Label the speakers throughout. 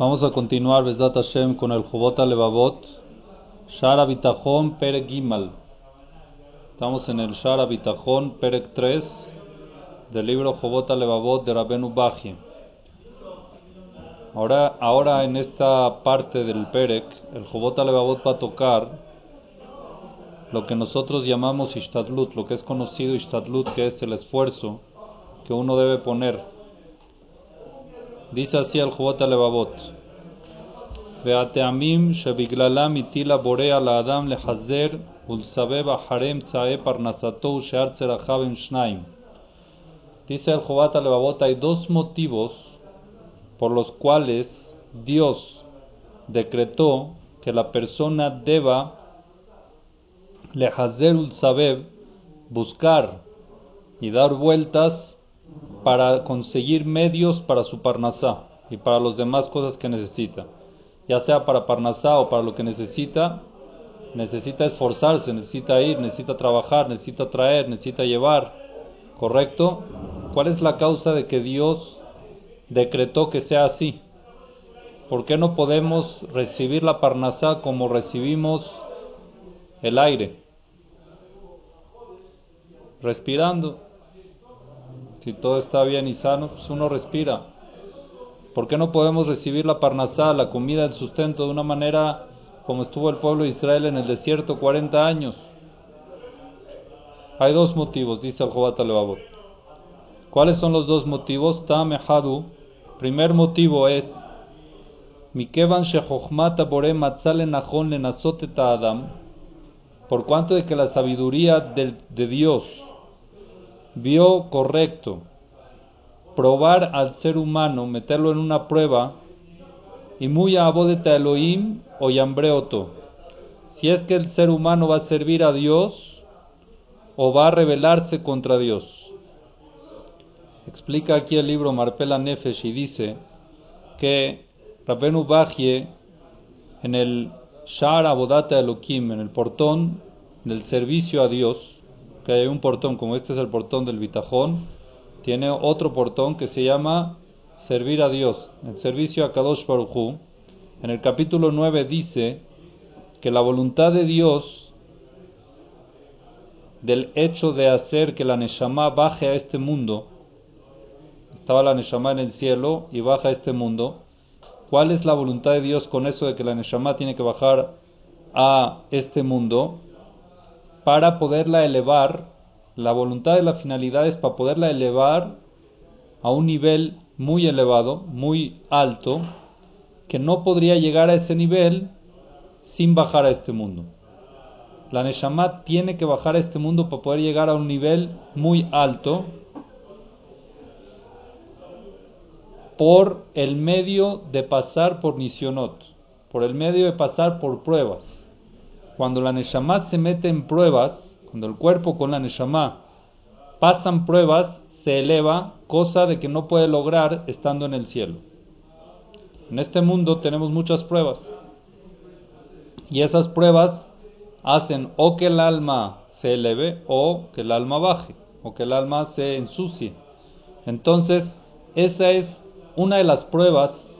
Speaker 1: Vamos a continuar, Besdat Hashem, con el Jobot Levavot, Shara Bitachon, Perek Gimal. Estamos en el Shara Bitachon, Perek 3, del libro Jobot Levavot de Rabenu Baji. Ahora, ahora en esta parte del Perek, el Jobot Levavot va a tocar lo que nosotros llamamos Ishtadlut, lo que es conocido Ishtadlut, que es el esfuerzo que uno debe poner Dice así el Jubot Levavot. והטעמים שבגללם הטיל הבורא על האדם לחזר ולסבב אחריהם צאי פרנסתו ושאר צרכיו הם שניים. Dice el Jobat Levavot, hay dos motivos por los cuales Dios decretó que la persona deba lehazer ul sabeb, buscar y dar vueltas para conseguir medios para su parnasá y para las demás cosas que necesita. Ya sea para parnasá o para lo que necesita, necesita esforzarse, necesita ir, necesita trabajar, necesita traer, necesita llevar. ¿Correcto? ¿Cuál es la causa de que Dios decretó que sea así? ¿Por qué no podemos recibir la parnasá como recibimos el aire? Respirando. Si todo está bien y sano, pues uno respira. ¿Por qué no podemos recibir la parnasá, la comida, el sustento de una manera como estuvo el pueblo de Israel en el desierto 40 años? Hay dos motivos, dice el Jobat Levavot. ¿Cuáles son los dos motivos? Tamehadu. Primer motivo es Mikevan bore Adam. Por cuanto de que la sabiduría de Dios vio correcto probar al ser humano, meterlo en una prueba, y muy abodeta Elohim o yambreoto, si es que el ser humano va a servir a Dios o va a rebelarse contra Dios. Explica aquí el libro Marpela Nefesh y dice que Rabenu Bajie en el Shar Abodata Elohim, en el portón del servicio a Dios, que hay un portón, como este es el portón del Bitajón, tiene otro portón que se llama servir a Dios, el servicio a Kadosh Baruj En el capítulo 9 dice que la voluntad de Dios del hecho de hacer que la Neshama baje a este mundo, estaba la Neshama en el cielo y baja a este mundo, ¿cuál es la voluntad de Dios con eso de que la Neshama tiene que bajar a este mundo? Para poderla elevar, la voluntad de la finalidad es para poderla elevar a un nivel muy elevado, muy alto, que no podría llegar a ese nivel sin bajar a este mundo. La Neshama tiene que bajar a este mundo para poder llegar a un nivel muy alto por el medio de pasar por Nisionot, por el medio de pasar por pruebas cuando la Neshama se mete en pruebas, cuando el cuerpo con la Neshama pasan pruebas, se eleva, cosa de que no puede lograr estando en el cielo. En este mundo tenemos muchas pruebas. Y esas pruebas hacen o que el alma se eleve o que el alma baje, o que el alma se ensucie. Entonces, esa es una de las pruebas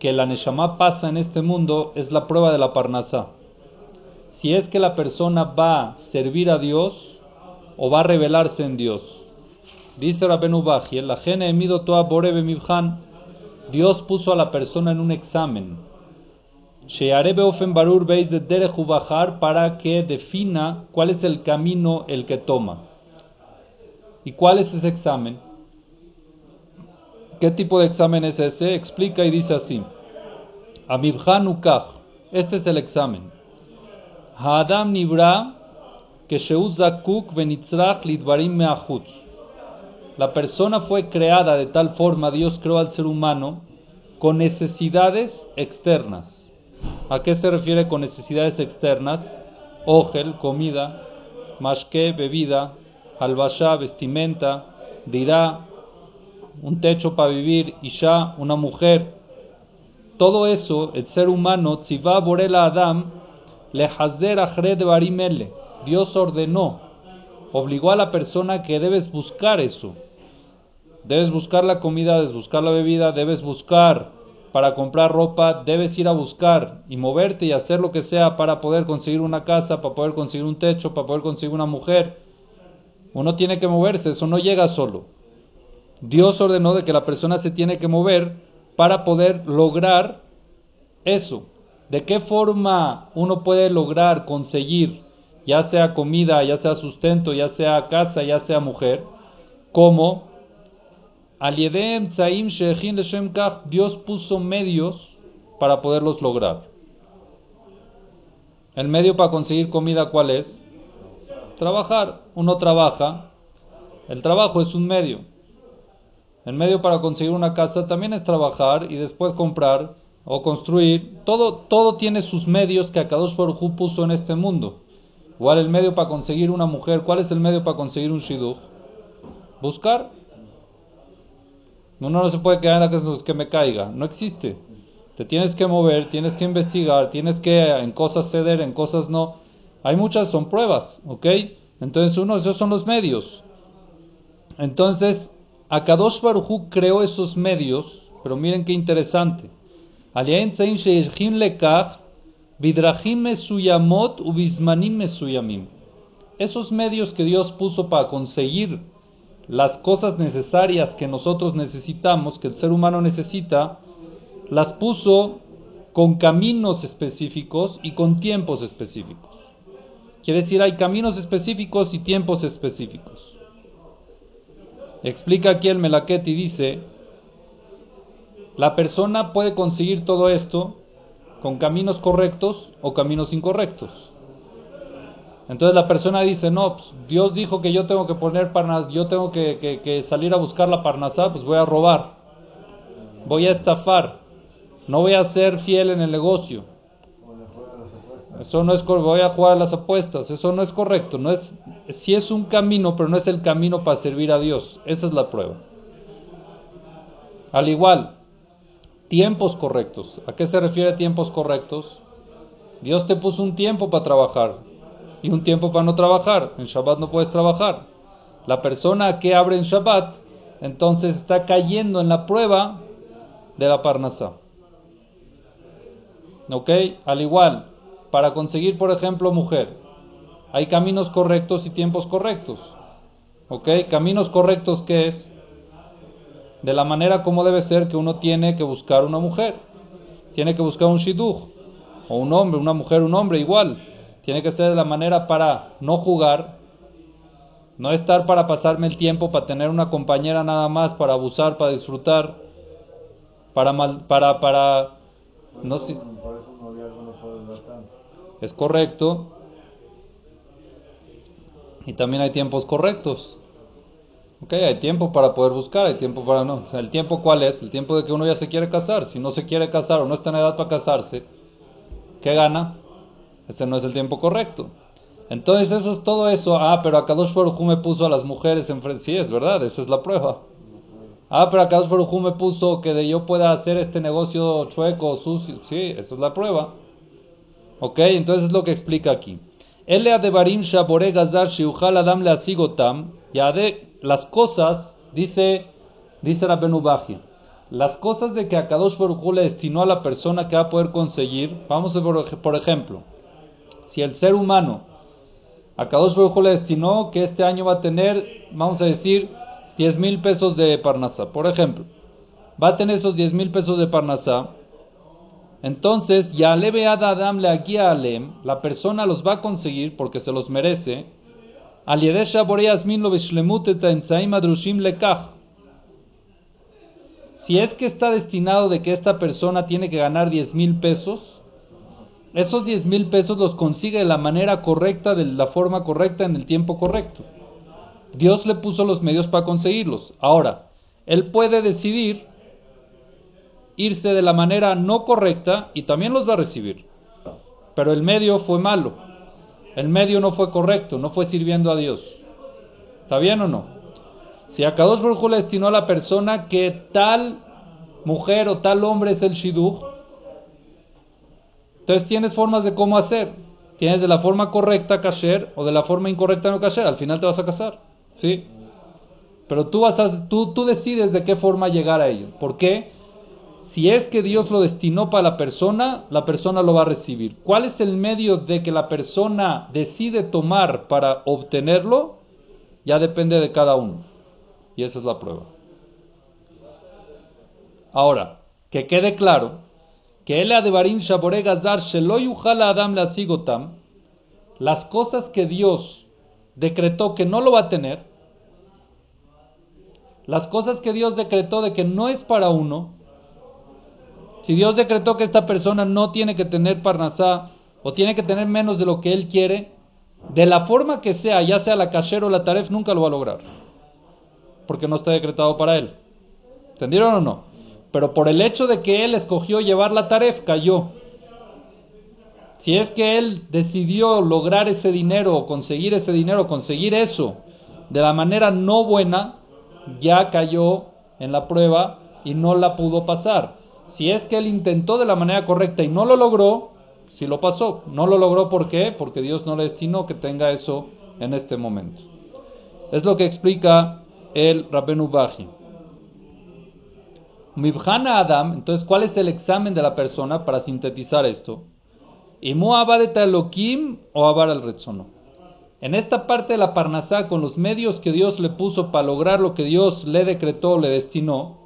Speaker 1: que la Neshama pasa en este mundo, es la prueba de la Parnasá si es que la persona va a servir a Dios o va a revelarse en Dios. Dice Rabenu Baji, la gene emido toa borebe mibhan, Dios puso a la persona en un examen. ofen barur veis de para que defina cuál es el camino el que toma. ¿Y cuál es ese examen? ¿Qué tipo de examen es ese? Explica y dice así. Amibhan ukach. Este es el examen. Haadam Nibra que lidvarim La persona fue creada de tal forma, Dios creó al ser humano con necesidades externas. ¿A qué se refiere con necesidades externas? Ogel, comida, mashke, bebida, albashá, vestimenta, dirá, un techo para vivir, isha, una mujer. Todo eso, el ser humano, va borela Adam, barimele. Dios ordenó, obligó a la persona que debes buscar eso. Debes buscar la comida, debes buscar la bebida, debes buscar para comprar ropa, debes ir a buscar y moverte y hacer lo que sea para poder conseguir una casa, para poder conseguir un techo, para poder conseguir una mujer. Uno tiene que moverse, eso no llega solo. Dios ordenó de que la persona se tiene que mover para poder lograr eso. ¿De qué forma uno puede lograr conseguir, ya sea comida, ya sea sustento, ya sea casa, ya sea mujer? Como Dios puso medios para poderlos lograr. El medio para conseguir comida, ¿cuál es? Trabajar. Uno trabaja. El trabajo es un medio. El medio para conseguir una casa también es trabajar y después comprar o construir. Todo, todo tiene sus medios que Akadosh Baruj puso en este mundo. ¿Cuál es el medio para conseguir una mujer? ¿Cuál es el medio para conseguir un shidduch? Buscar. Uno no se puede quedar en la casa que me caiga. No existe. Te tienes que mover, tienes que investigar, tienes que en cosas ceder, en cosas no. Hay muchas, son pruebas, ¿ok? Entonces uno, esos son los medios. Entonces, Akadosh Baruj creó esos medios, pero miren qué interesante. Esos medios que Dios puso para conseguir las cosas necesarias que nosotros necesitamos, que el ser humano necesita, las puso con caminos específicos y con tiempos específicos. Quiere decir, hay caminos específicos y tiempos específicos. Explica aquí el Melaquet y dice, la persona puede conseguir todo esto con caminos correctos o caminos incorrectos. Entonces la persona dice, no, pues, Dios dijo que yo tengo que poner parnas, yo tengo que, salir a buscar la parnasá, pues voy a robar, voy a estafar, no voy a ser fiel en el negocio. Eso no es voy a jugar a las apuestas, eso no es correcto, no es si es un camino, pero no es el camino para servir a Dios. Esa es la prueba. Al igual, tiempos correctos. ¿A qué se refiere tiempos correctos? Dios te puso un tiempo para trabajar y un tiempo para no trabajar. En Shabbat no puedes trabajar. La persona que abre en Shabbat, entonces está cayendo en la prueba de la Parnasá. ¿Ok? Al igual, para conseguir, por ejemplo, mujer, hay caminos correctos y tiempos correctos. ¿Ok? Caminos correctos, ¿qué es? De la manera como debe ser que uno tiene que buscar una mujer. Tiene que buscar un shidduch, o un hombre, una mujer, un hombre, igual. Tiene que ser de la manera para no jugar, no estar para pasarme el tiempo, para tener una compañera nada más, para abusar, para disfrutar, para mal, para, para, no sé. Es correcto. Y también hay tiempos correctos. Ok, hay tiempo para poder buscar, hay tiempo para no. ¿el tiempo cuál es? El tiempo de que uno ya se quiere casar. Si no se quiere casar o no está en edad para casarse, ¿qué gana? Ese no es el tiempo correcto. Entonces, eso es todo eso. Ah, pero Akadosh Baruj me puso a las mujeres en frente. Sí, es verdad, esa es la prueba. Ah, pero Akadosh Baruj me puso que de yo pueda hacer este negocio chueco, sucio. Sí, esa es la prueba. Ok, entonces es lo que explica aquí. Elea de Barim Shabore Gazar Shiuchal Adam le Asigotam. Las cosas, dice, dice Rabenu las cosas de que Akadosh Baruj le destinó a la persona que va a poder conseguir, vamos a ver, por ejemplo, si el ser humano, Akadosh Baruj le destinó que este año va a tener, vamos a decir, 10 mil pesos de Parnasá, por ejemplo, va a tener esos 10 mil pesos de Parnasá, entonces, ya le Adam le a Alem, la persona los va a conseguir porque se los merece, si es que está destinado de que esta persona tiene que ganar 10 mil pesos, esos 10 mil pesos los consigue de la manera correcta, de la forma correcta, en el tiempo correcto. Dios le puso los medios para conseguirlos. Ahora, él puede decidir irse de la manera no correcta y también los va a recibir. Pero el medio fue malo. El medio no fue correcto, no fue sirviendo a Dios. ¿Está bien o no? Si a Kadosh Baruj le destinó a la persona que tal mujer o tal hombre es el shidduch, entonces tienes formas de cómo hacer. Tienes de la forma correcta kasher o de la forma incorrecta no kasher. Al final te vas a casar. ¿Sí? Pero tú, vas a, tú, tú decides de qué forma llegar a ello. ¿Por qué? Si es que Dios lo destinó para la persona, la persona lo va a recibir. ¿Cuál es el medio de que la persona decide tomar para obtenerlo? Ya depende de cada uno. Y esa es la prueba. Ahora, que quede claro que el Adebarim Shabore Gazar Adam la Sigotam, las cosas que Dios decretó que no lo va a tener, las cosas que Dios decretó de que no es para uno, si Dios decretó que esta persona no tiene que tener parnasá o tiene que tener menos de lo que él quiere, de la forma que sea, ya sea la kasher o la taref, nunca lo va a lograr. Porque no está decretado para él. ¿Entendieron o no? Pero por el hecho de que él escogió llevar la taref, cayó. Si es que él decidió lograr ese dinero conseguir ese dinero, conseguir eso de la manera no buena, ya cayó en la prueba y no la pudo pasar. Si es que él intentó de la manera correcta y no lo logró, si lo pasó. No lo logró ¿por qué? Porque Dios no le destinó que tenga eso en este momento. Es lo que explica el Rabbenu Baji. Mibhana Adam, entonces, ¿cuál es el examen de la persona para sintetizar esto? ¿Imu abadeta Elohim o abar al retzono? En esta parte de la Parnasá, con los medios que Dios le puso para lograr lo que Dios le decretó, le destinó,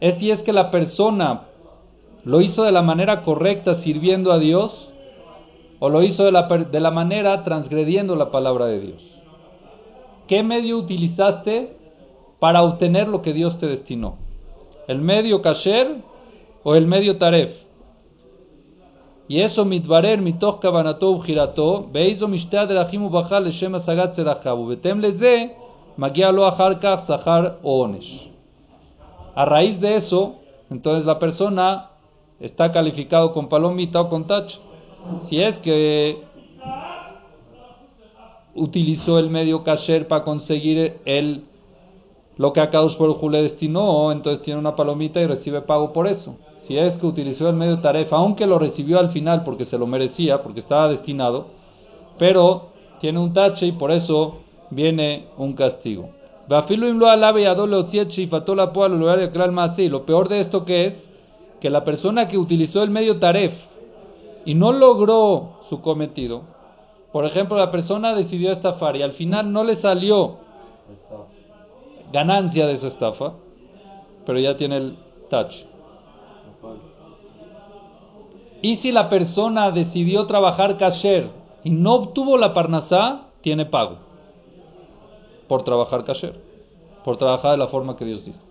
Speaker 1: es si es que la persona lo hizo de la manera correcta sirviendo a Dios o lo hizo de la, de la manera transgrediendo la palabra de Dios. ¿Qué medio utilizaste para obtener lo que Dios te destinó? ¿El medio kasher o el medio taref? Y eso mitbarer mitoch kavanato ugirato, beizo mishte aderachim ubachal leshem asagat zerachabu, betem leze magia lo achar kach zahar onesh. A raíz de eso, entonces la persona está calificado con palomita o con touch. Si es que utilizó el medio kasher para conseguir el lo que a por le destinó, entonces tiene una palomita y recibe pago por eso. Si es que utilizó el medio tarefa, aunque lo recibió al final porque se lo merecía, porque estaba destinado, pero tiene un tache y por eso viene un castigo. Lo peor de esto que es que la persona que utilizó el medio taref y no logró su cometido, por ejemplo, la persona decidió estafar y al final no le salió ganancia de esa estafa, pero ya tiene el touch. Y si la persona decidió trabajar kasher y no obtuvo la parnasá, tiene pago por trabajar kasher, por trabajar de la forma que Dios dijo.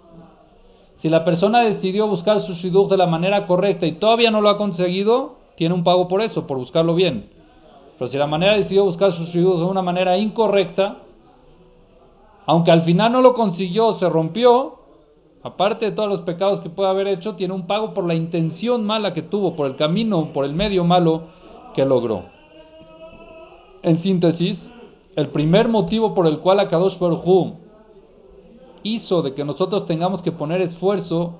Speaker 1: Si la persona decidió buscar su shidduch de la manera correcta y todavía no lo ha conseguido, tiene un pago por eso, por buscarlo bien. Pero si la manera decidió buscar su shidduch de una manera incorrecta, aunque al final no lo consiguió, se rompió, aparte de todos los pecados que puede haber hecho, tiene un pago por la intención mala que tuvo, por el camino, por el medio malo que logró. En síntesis, el primer motivo por el cual Akadosh Baruj hizo de que nosotros tengamos que poner esfuerzo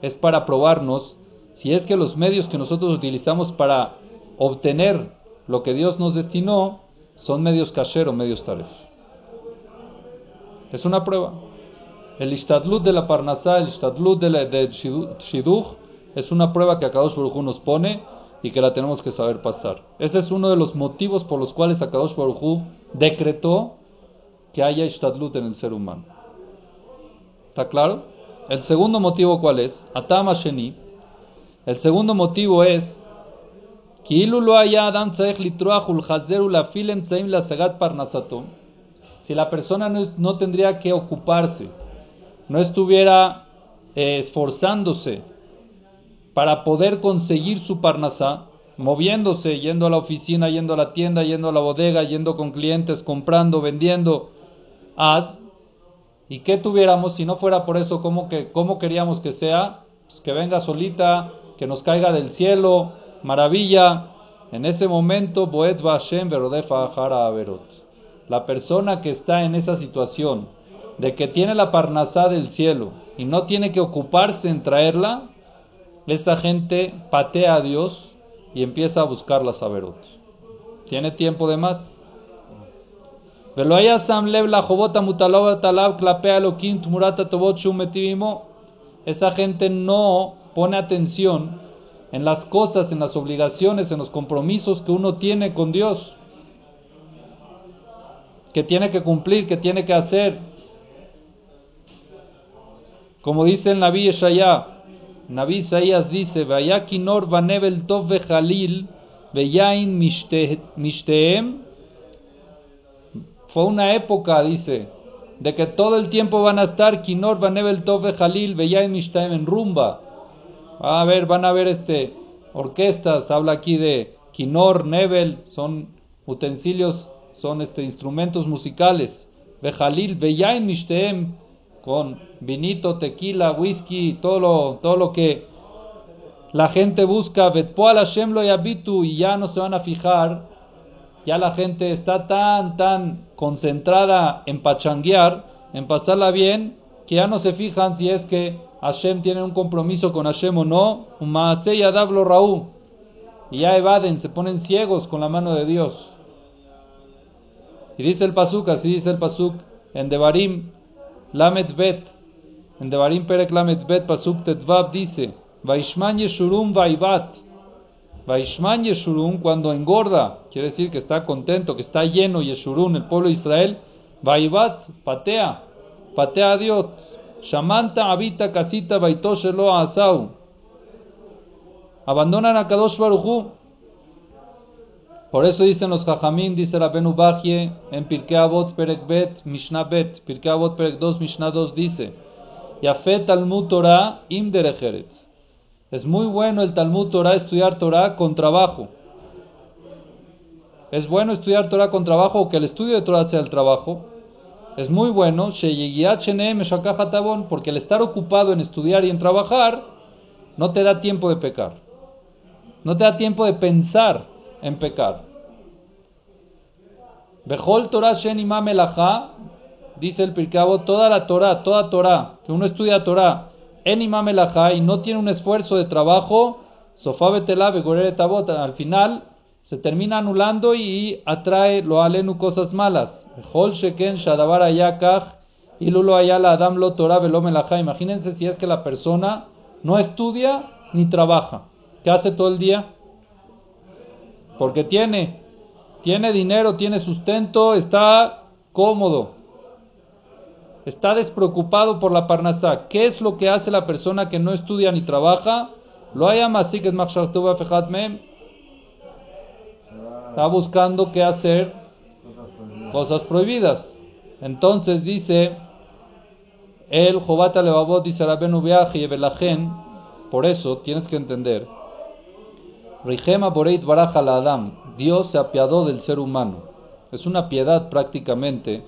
Speaker 1: es para probarnos si es que los medios que nosotros utilizamos para obtener lo que Dios nos destinó son medios kasher medios taref. Es una prueba. El istadlut de la parnasá, el istadlut de, la, de shiduch, es una prueba que Akadosh Baruj nos pone y que la tenemos que saber pasar. Ese es uno de los motivos por los cuales Akadosh Baruj decretó que haya istadlut en el ser humano. ¿Está claro? El segundo motivo, ¿cuál es? Atama Sheni. El segundo motivo es si la persona no, tendría que ocuparse, no estuviera eh, esforzándose para poder conseguir su parnasá, moviéndose, yendo a la oficina, yendo a la tienda, yendo a la bodega, yendo con clientes, comprando, vendiendo, haz, y que tuviéramos, si no fuera por eso, ¿cómo, que, cómo queríamos que sea? Pues que venga solita, que nos caiga del cielo, maravilla. En ese momento, Boet Bashem Verodefa Averot la persona que está en esa situación de que tiene la parnasá del cielo y no tiene que ocuparse en traerla, esa gente patea a Dios y empieza a buscar la saberot. ¿Tiene tiempo de más? Esa gente no pone atención en las cosas, en las obligaciones, en los compromisos que uno tiene con Dios, que tiene que cumplir, que tiene que hacer. Como dice el Naví Yeshaya, Naví Isaías dice, Vaya kinor vanebel tov vejalil, veyain mishtem. Fue una época, dice, de que todo el tiempo van a estar kinor vanebel tov vejalil, veyain mishtem en rumba. A ver, van a ver este orquestas, habla aquí de kinor, nebel, son utensilios, son este instrumentos musicales. Vejalil, veyain mishtem con vinito, tequila, whisky, todo lo, todo lo que la gente busca, Hashem lo yabitu, y ya no se van a fijar, ya la gente está tan, tan concentrada en pachanguear, en pasarla bien, que ya no se fijan si es que Hashem tiene un compromiso con Hashem o no, un maasei adablo raú, y ya evaden, se ponen ciegos con la mano de Dios. Y dice el pasuk, así dice el pasuk en Devarim, Lamed Bet, en Devarim Perek Lamed Bet, Pasuk Tetvav dice, Vaishman Yeshurum Vaivat. Vaishman Yeshurum, cuando engorda, quiere decir que está contento, que está lleno Yeshurum, el pueblo de Israel, Vaivat, patea, patea a Dios. Shamanta habita casita Baitoshelo Asau. Abandonan a Kadosh Baruchu por eso dicen los Jajamim, dice la Bajie en Pirkei Avot Perek Bet, Mishnah Bet, Pirkei Avot Perek 2, Mishnah 2 dice, Yafet Talmud Torah im derejeretz. Es muy bueno el Talmud Torah estudiar Torah con trabajo. Es bueno estudiar Torah con trabajo o que el estudio de Torah sea el trabajo. Es muy bueno, porque el estar ocupado en estudiar y en trabajar no te da tiempo de pecar. No te da tiempo de pensar en pecar. Bejol Torah Shen dice el Pirkabo, toda la Torah, toda Torah, que uno estudia Torah en Imam y no tiene un esfuerzo de trabajo, Sofá Betela Tabot, al final se termina anulando y atrae lo alenu cosas malas. Bejol Sheken Shadabar Ayakach y Lulo Ayala Adam Lo Torah Velo Imagínense si es que la persona no estudia ni trabaja. ¿Qué hace todo el día? Porque tiene, tiene dinero, tiene sustento, está cómodo. Está despreocupado por la parnasá. ¿Qué es lo que hace la persona que no estudia ni trabaja? Lo haya así que Está buscando qué hacer. Cosas prohibidas. Entonces dice el Jobata dice Rabenu y por eso tienes que entender Boreit Adam. Dios se apiadó del ser humano. Es una piedad prácticamente.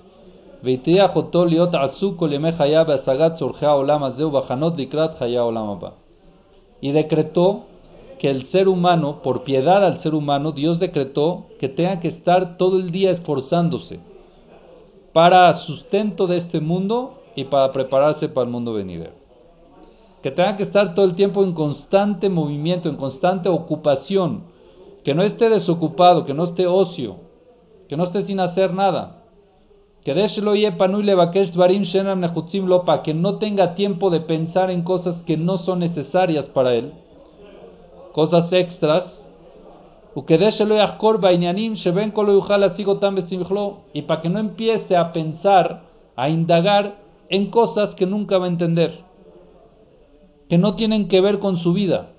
Speaker 1: Y decretó que el ser humano, por piedad al ser humano, Dios decretó que tenga que estar todo el día esforzándose para sustento de este mundo y para prepararse para el mundo venidero. Que tenga que estar todo el tiempo en constante movimiento, en constante ocupación, que no esté desocupado, que no esté ocio, que no esté sin hacer nada. Que no tenga tiempo de pensar en cosas que no son necesarias para él, cosas extras, y para que no empiece a pensar, a indagar en cosas que nunca va a entender. Que no tienen que ver con su vida,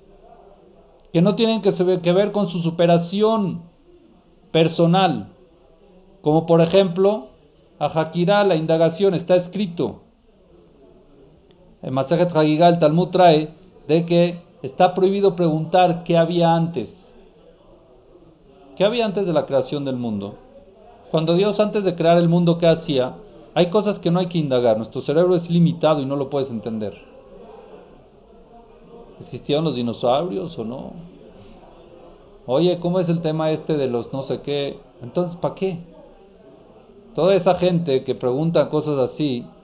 Speaker 1: que no tienen que, ver con su superación personal, como por ejemplo, a Hakira la indagación está escrito, en Masajet Hagigah el Talmud trae de que está prohibido preguntar qué había antes. ¿Qué había antes de la creación del mundo? Cuando Dios antes de crear el mundo, ¿qué hacía? Hay cosas que no hay que indagar. Nuestro cerebro es limitado y no lo puedes entender. ¿Existieron los dinosaurios o no? Oye, ¿cómo es el tema este de los no sé qué? Entonces, ¿para qué? Toda esa gente que pregunta cosas así,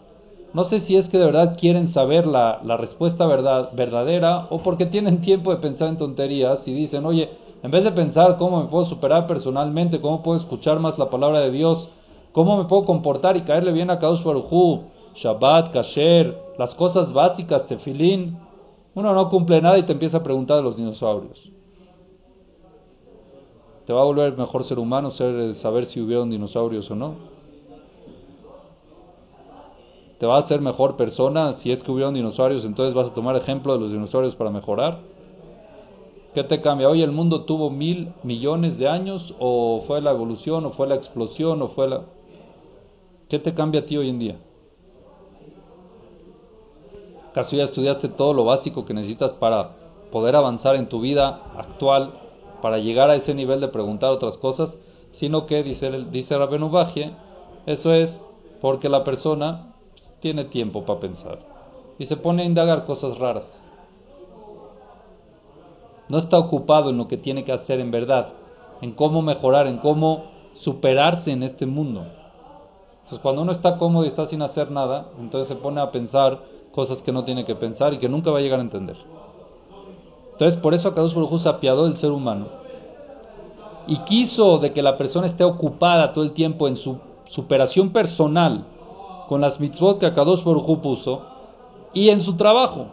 Speaker 1: no sé si es que de verdad quieren saber la, la respuesta verdad, verdadera o porque tienen tiempo de pensar en tonterías y dicen, oye, en vez de pensar cómo me puedo superar personalmente, cómo puedo escuchar más la palabra de Dios, cómo me puedo comportar y caerle bien a Kadosh Baruj Shabbat, Kasher, las cosas básicas, tefilín, Uno no cumple nada y te empieza a preguntar de los dinosaurios. ¿Te va a volver mejor ser humano saber si hubieron dinosaurios o no? ¿Te va a hacer mejor persona si es que hubieron dinosaurios? Entonces vas a tomar ejemplo de los dinosaurios para mejorar. ¿Qué te cambia? ¿Hoy el mundo tuvo mil millones de años o fue la evolución o fue la explosión o fue la... ¿Qué te cambia a ti hoy en día? ¿Acaso ya estudiaste todo lo básico que necesitas para poder avanzar en tu vida actual, para llegar a ese nivel de preguntar otras cosas? Sino que, dice, dice Rabenu eso es porque la persona tiene tiempo para pensar y se pone a indagar cosas raras. No está ocupado en lo que tiene que hacer en verdad, en cómo mejorar, en cómo superarse en este mundo. Entonces, cuando uno está cómodo y está sin hacer nada, entonces se pone a pensar cosas que no tiene que pensar y que nunca va a llegar a entender. Entonces, por eso Akadosh Baruj apiadó del ser humano y quiso de que la persona esté ocupada todo el tiempo en su superación personal con las mitzvot que Akadosh Baruj puso y en su trabajo,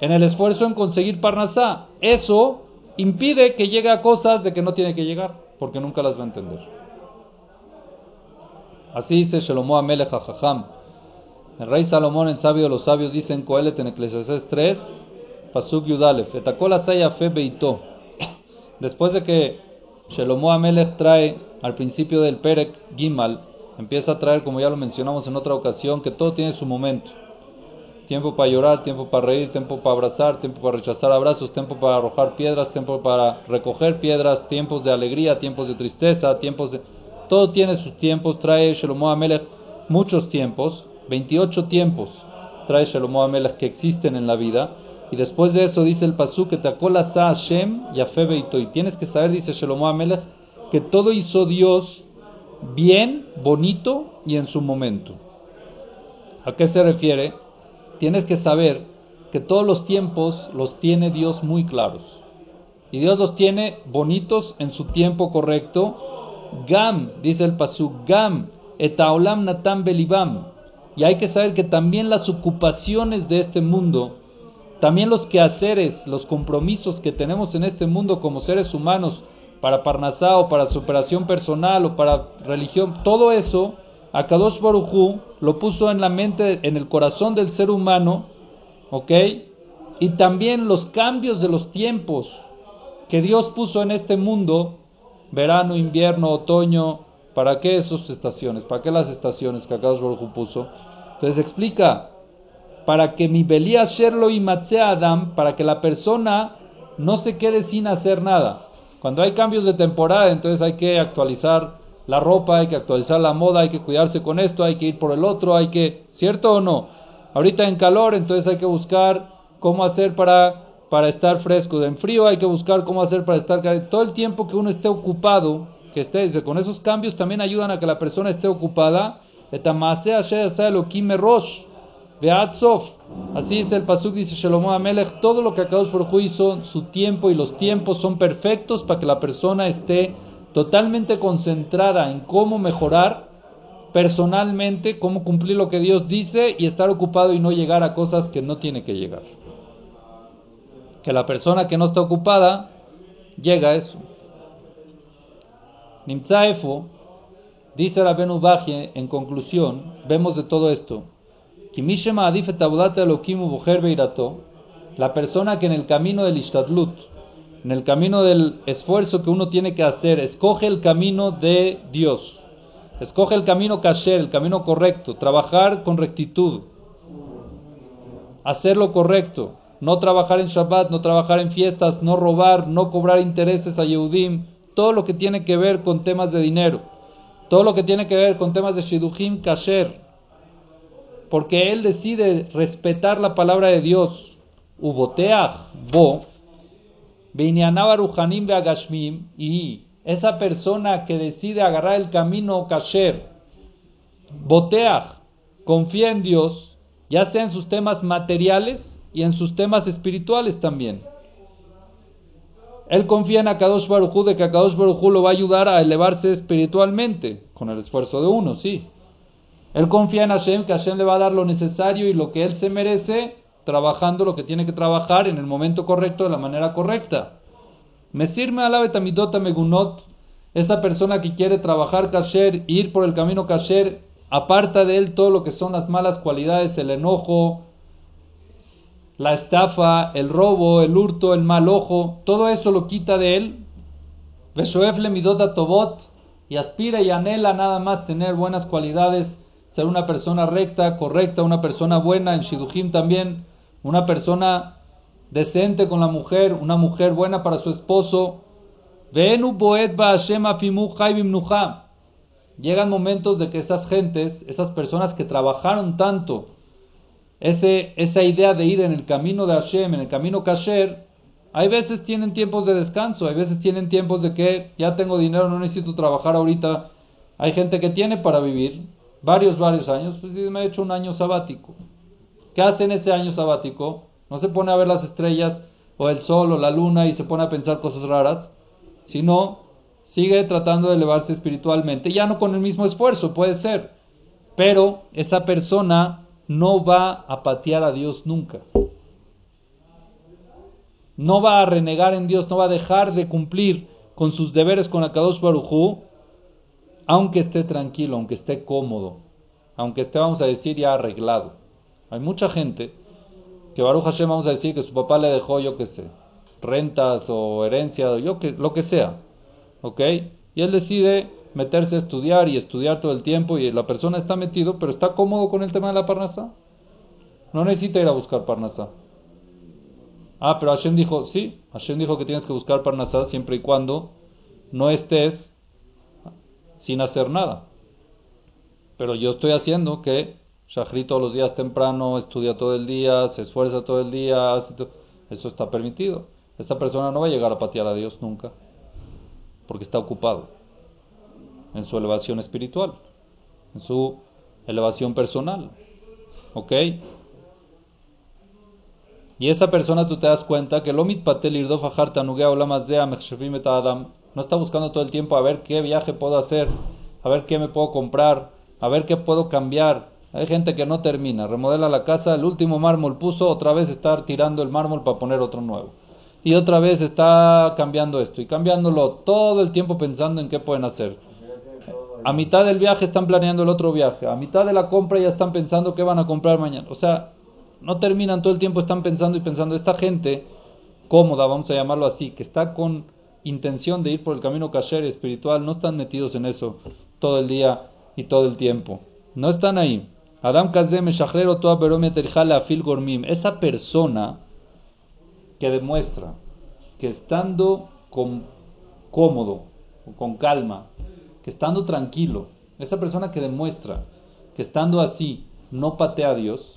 Speaker 1: en el esfuerzo en conseguir Parnasá. Eso impide que llegue a cosas de que no tiene que llegar, porque nunca las va a entender. Así dice Shelomo Amelech HaJajam el rey Salomón, el sabio de los sabios, dice en Coelet en Eclesiastes 3, Pasuk Yudalef, Etakola Saya Fe Beito. Después de que Shelomo Amelech trae al principio del Perek Gimal, empieza a traer, como ya lo mencionamos en otra ocasión, que todo tiene su momento. Tiempo para llorar, tiempo para reír, tiempo para abrazar, tiempo para rechazar abrazos, tiempo para arrojar piedras, tiempo para recoger piedras, tiempos de alegría, tiempos de tristeza, tiempos de... Todo tiene sus tiempos, trae Shelomo Amelech muchos tiempos, 28 tiempos trae Shalomo Amelech que existen en la vida. Y después de eso dice el Pasú que Takola Sa Hashem y Y tienes que saber, dice Shalomo Amelech, que todo hizo Dios bien, bonito y en su momento. ¿A qué se refiere? Tienes que saber que todos los tiempos los tiene Dios muy claros. Y Dios los tiene bonitos en su tiempo correcto. Gam, dice el Pasú, Gam, etaolam natam belibam. Y hay que saber que también las ocupaciones de este mundo, también los quehaceres, los compromisos que tenemos en este mundo como seres humanos, para Parnasá o para superación personal o para religión, todo eso, Akadosh Barujú lo puso en la mente, en el corazón del ser humano, ¿ok? Y también los cambios de los tiempos que Dios puso en este mundo, verano, invierno, otoño, ¿Para qué esas estaciones? ¿Para qué las estaciones que Akadosh Baruj puso? Entonces explica, para que mi Belía Sherlo y Adam, para que la persona no se quede sin hacer nada. Cuando hay cambios de temporada, entonces hay que actualizar la ropa, hay que actualizar la moda, hay que cuidarse con esto, hay que ir por el otro, hay que, ¿cierto o no? Ahorita en calor, entonces hay que buscar cómo hacer para, para estar fresco. En frío hay que buscar cómo hacer para estar todo el tiempo que uno esté ocupado que esté, con esos cambios también ayudan a que la persona esté ocupada. Así dice el Pasuk, dice Shalomo Amelech, todo lo que Akadosh por hizo, su tiempo y los tiempos son perfectos para que la persona esté totalmente concentrada en cómo mejorar personalmente, cómo cumplir lo que Dios dice y estar ocupado y no llegar a cosas que no tiene que llegar. Que la persona que no está ocupada llega a eso. Nimtzaefo, dice Rabenu Bajie, en conclusión, vemos de todo esto, la persona que en el camino del Ishtadlut, en el camino del esfuerzo que uno tiene que hacer, escoge el camino de Dios, escoge el camino kasher, el camino correcto, trabajar con rectitud, hacer lo correcto, no trabajar en Shabbat, no trabajar en fiestas, no robar, no cobrar intereses a Yehudim, todo lo que tiene que ver con temas de dinero, todo lo que tiene que ver con temas de Shidujim Kasher, porque él decide respetar la palabra de Dios, Uboteach Bo, y esa persona que decide agarrar el camino Kasher, Boteach, confía en Dios, ya sea en sus temas materiales y en sus temas espirituales también. Él confía en Akadosh de que Akadosh lo va a ayudar a elevarse espiritualmente, con el esfuerzo de uno, sí. Él confía en Hashem, que Hashem le va a dar lo necesario y lo que él se merece trabajando lo que tiene que trabajar en el momento correcto, de la manera correcta. Me sirve a megunot, esa persona que quiere trabajar kasher, ir por el camino kasher, aparta de él todo lo que son las malas cualidades, el enojo, la estafa, el robo, el hurto, el mal ojo, todo eso lo quita de él. Veshoef midota tobot y aspira y anhela nada más tener buenas cualidades, ser una persona recta, correcta, una persona buena, en Shidujim también, una persona decente con la mujer, una mujer buena para su esposo. Llegan momentos de que esas gentes, esas personas que trabajaron tanto, ese, esa idea de ir en el camino de Hashem, en el camino kasher, hay veces tienen tiempos de descanso, hay veces tienen tiempos de que ya tengo dinero, no necesito trabajar ahorita. Hay gente que tiene para vivir varios, varios años, pues me he hecho un año sabático. ¿Qué hace en ese año sabático? No se pone a ver las estrellas o el sol o la luna y se pone a pensar cosas raras, sino sigue tratando de elevarse espiritualmente, ya no con el mismo esfuerzo, puede ser, pero esa persona no va a patear a Dios nunca. No va a renegar en Dios, no va a dejar de cumplir con sus deberes con Akadosh Barujú, aunque esté tranquilo, aunque esté cómodo, aunque esté, vamos a decir, ya arreglado. Hay mucha gente que Baruch Hashem, vamos a decir, que su papá le dejó, yo qué sé, rentas o herencia, yo que, lo que sea, ¿ok? Y él decide meterse a estudiar y estudiar todo el tiempo y la persona está metido, pero está cómodo con el tema de la parnasa. No necesita ir a buscar parnasa. Ah, pero Hashem dijo, sí, Hashem dijo que tienes que buscar parnasa siempre y cuando no estés sin hacer nada. Pero yo estoy haciendo que Shahri todos los días temprano estudia todo el día, se esfuerza todo el día, eso está permitido. Esta persona no va a llegar a patear a Dios nunca, porque está ocupado en su elevación espiritual, en su elevación personal. ¿Ok? Y esa persona tú te das cuenta que el Omid Patel Irdof Adam no está buscando todo el tiempo a ver qué viaje puedo hacer, a ver qué me puedo comprar, a ver qué puedo cambiar. Hay gente que no termina, remodela la casa, el último mármol puso, otra vez está tirando el mármol para poner otro nuevo. Y otra vez está cambiando esto y cambiándolo todo el tiempo pensando en qué pueden hacer. A mitad del viaje están planeando el otro viaje. A mitad de la compra ya están pensando qué van a comprar mañana. O sea, no terminan todo el tiempo, están pensando y pensando. Esta gente cómoda, vamos a llamarlo así, que está con intención de ir por el camino kasher espiritual, no están metidos en eso todo el día y todo el tiempo. No están ahí. Adam Kazem toa Afil Gormim. Esa persona que demuestra que estando con, cómodo, con calma, que estando tranquilo, esa persona que demuestra que estando así no patea a Dios,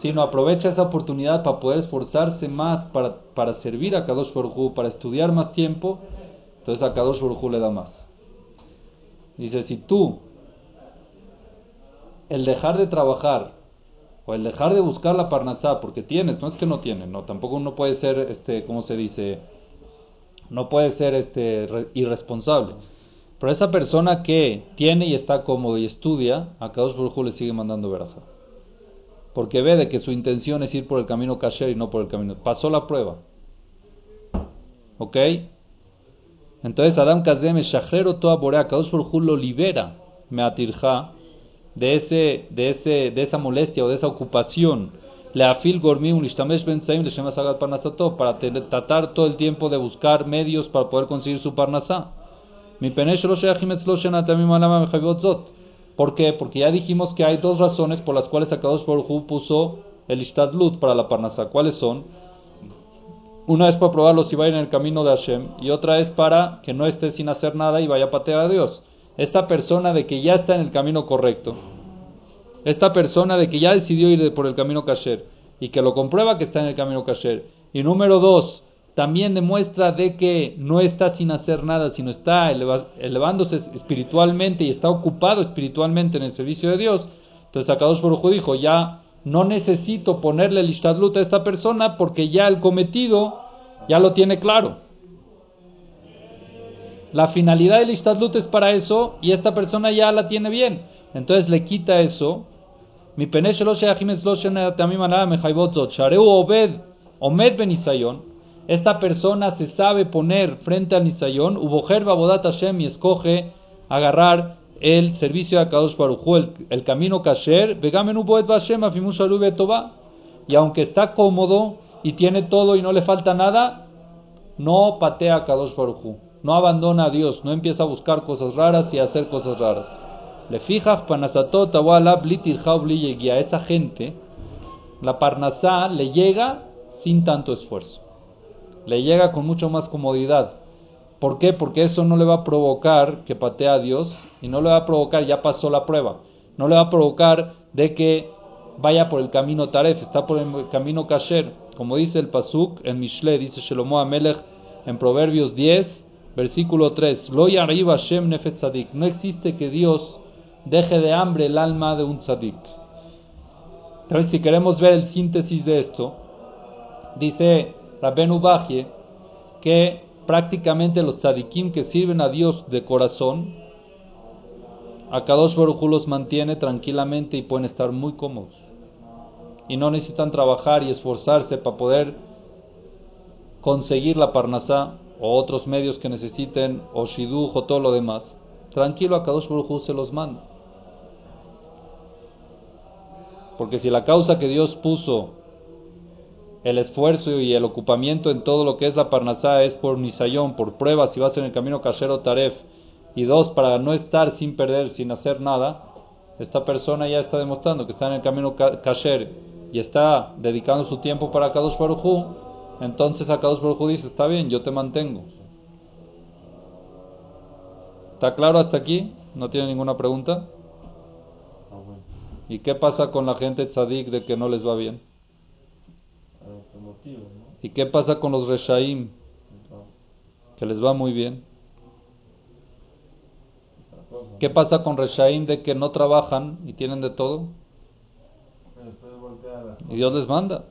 Speaker 1: sino aprovecha esa oportunidad para poder esforzarse más para, para servir a Kadosh Baruj para estudiar más tiempo, entonces a Kadosh Baruj le da más. Dice, si tú, el dejar de trabajar, o el dejar de buscar la parnasá, porque tienes, no es que no tienes, no, tampoco uno puede ser, este, ¿cómo se dice? No puede ser este, irresponsable. Pero esa persona que tiene y está cómodo y estudia, a Kadosh Baruj le sigue mandando veraja. Porque ve de que su intención es ir por el camino kasher y no por el camino. Pasó la prueba. ¿Ok? Entonces Adam Kazem Shachrero Toa Borea, Kadosh lo libera, me atirja, de, ese, de, ese, de esa molestia o de esa ocupación. Le afil gormi un ben para tratar todo el tiempo de buscar medios para poder conseguir su parnasá. Mi ¿Por qué? Porque ya dijimos que hay dos razones por las cuales Akadosh Baruj puso el Ishtadlut para la Parnasá. ¿Cuáles son? Una es para probarlo si va en el camino de Hashem y otra es para que no esté sin hacer nada y vaya a patear a Dios. Esta persona de que ya está en el camino correcto, esta persona de que ya decidió ir por el camino kasher y que lo comprueba que está en el camino kasher. Y número dos, también demuestra de que no está sin hacer nada, sino está elevándose espiritualmente y está ocupado espiritualmente en el servicio de Dios. Entonces Akadosh Baruj dijo, ya no necesito ponerle el ishtadlut a esta persona porque ya el cometido ya lo tiene claro. La finalidad del ishtadlut es para eso y esta persona ya la tiene bien. Entonces le quita eso. Mi omed. Esta persona se sabe poner frente al nisayon, ubojer babodat Hashem y escoge agarrar el servicio de Akadosh Baruj el, el camino kasher, vegamen uboet Hashem afimush toba. Y aunque está cómodo y tiene todo y no le falta nada, no patea a Kadosh Baruj no abandona a Dios, no empieza a buscar cosas raras y a hacer cosas raras. Le fijas panasatot a esa gente, la parnasá le llega sin tanto esfuerzo, le llega con mucho más comodidad. ¿Por qué? Porque eso no le va a provocar que patee a Dios y no le va a provocar, ya pasó la prueba, no le va a provocar de que vaya por el camino Taref, está por el camino Kasher, como dice el Pasuk en Mishle, dice Shelomo Amelech en Proverbios 10, Versículo 3. Lo nefet tzadik. No existe que Dios deje de hambre el alma de un tzadik. Entonces, si queremos ver el síntesis de esto, dice Rabben Bajie que prácticamente los tzadikim que sirven a Dios de corazón, a Kadosh Baruj los mantiene tranquilamente y pueden estar muy cómodos. Y no necesitan trabajar y esforzarse para poder conseguir la parnasá o otros medios que necesiten, o shiduj o todo lo demás, tranquilo a Kadosh Baruj se los manda. Porque si la causa que Dios puso el esfuerzo y el ocupamiento en todo lo que es la Parnasá es por Nisayón, por pruebas, si vas en el camino Kashero Taref, y dos, para no estar sin perder, sin hacer nada, esta persona ya está demostrando que está en el camino Kasher y está dedicando su tiempo para Kadosh Baruj entonces Akadosh Baruj dice, está bien, yo te mantengo. ¿Está claro hasta aquí? ¿No tiene ninguna pregunta? ¿Y qué pasa con la gente tzadik de que no les va bien? ¿Y qué pasa con los reshaim? Que les va muy bien. ¿Qué pasa con reshaim de que no trabajan y tienen de todo? Y Dios les manda.